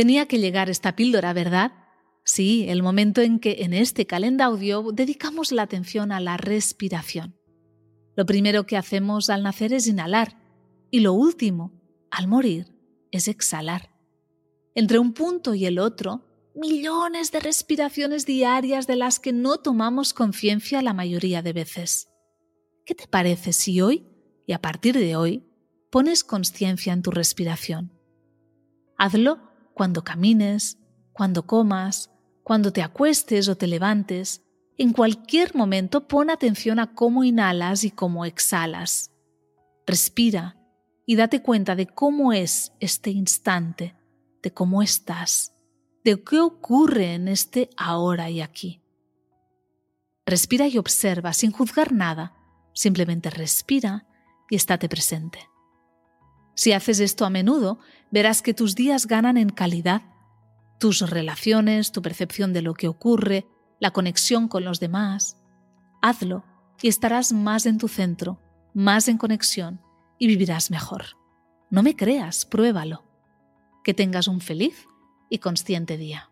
Tenía que llegar esta píldora, ¿verdad? Sí, el momento en que en este calendario dedicamos la atención a la respiración. Lo primero que hacemos al nacer es inhalar y lo último, al morir, es exhalar. Entre un punto y el otro, millones de respiraciones diarias de las que no tomamos conciencia la mayoría de veces. ¿Qué te parece si hoy, y a partir de hoy, pones conciencia en tu respiración? Hazlo cuando camines, cuando comas, cuando te acuestes o te levantes, en cualquier momento pon atención a cómo inhalas y cómo exhalas. Respira y date cuenta de cómo es este instante, de cómo estás, de qué ocurre en este ahora y aquí. Respira y observa sin juzgar nada, simplemente respira y estate presente. Si haces esto a menudo, verás que tus días ganan en calidad. Tus relaciones, tu percepción de lo que ocurre, la conexión con los demás. Hazlo y estarás más en tu centro, más en conexión y vivirás mejor. No me creas, pruébalo. Que tengas un feliz y consciente día.